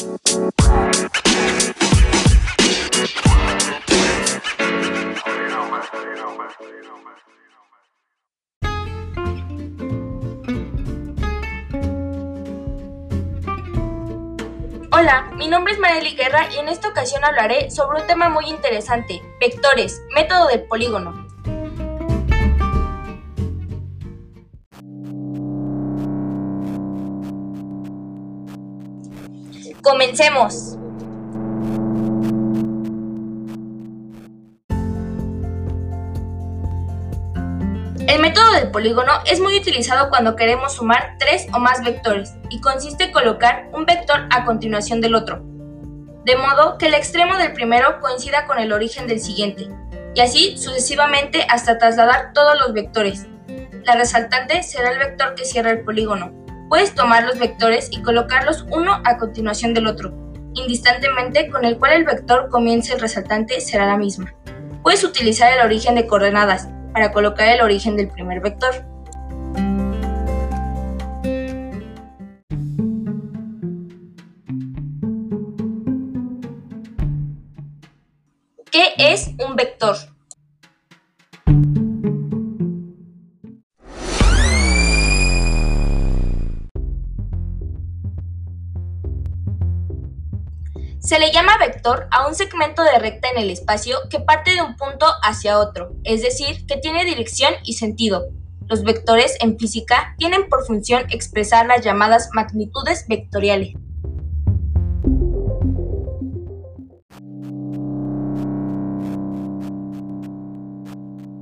Hola, mi nombre es Marieli Guerra y en esta ocasión hablaré sobre un tema muy interesante, vectores, método del polígono. Comencemos. El método del polígono es muy utilizado cuando queremos sumar tres o más vectores y consiste en colocar un vector a continuación del otro, de modo que el extremo del primero coincida con el origen del siguiente, y así sucesivamente hasta trasladar todos los vectores. La resaltante será el vector que cierra el polígono, Puedes tomar los vectores y colocarlos uno a continuación del otro, indistantemente con el cual el vector comience el resaltante será la misma. Puedes utilizar el origen de coordenadas para colocar el origen del primer vector. ¿Qué es un vector? Se le llama vector a un segmento de recta en el espacio que parte de un punto hacia otro, es decir, que tiene dirección y sentido. Los vectores en física tienen por función expresar las llamadas magnitudes vectoriales.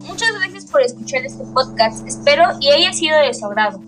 Muchas gracias por escuchar este podcast, espero y haya sido de su agrado.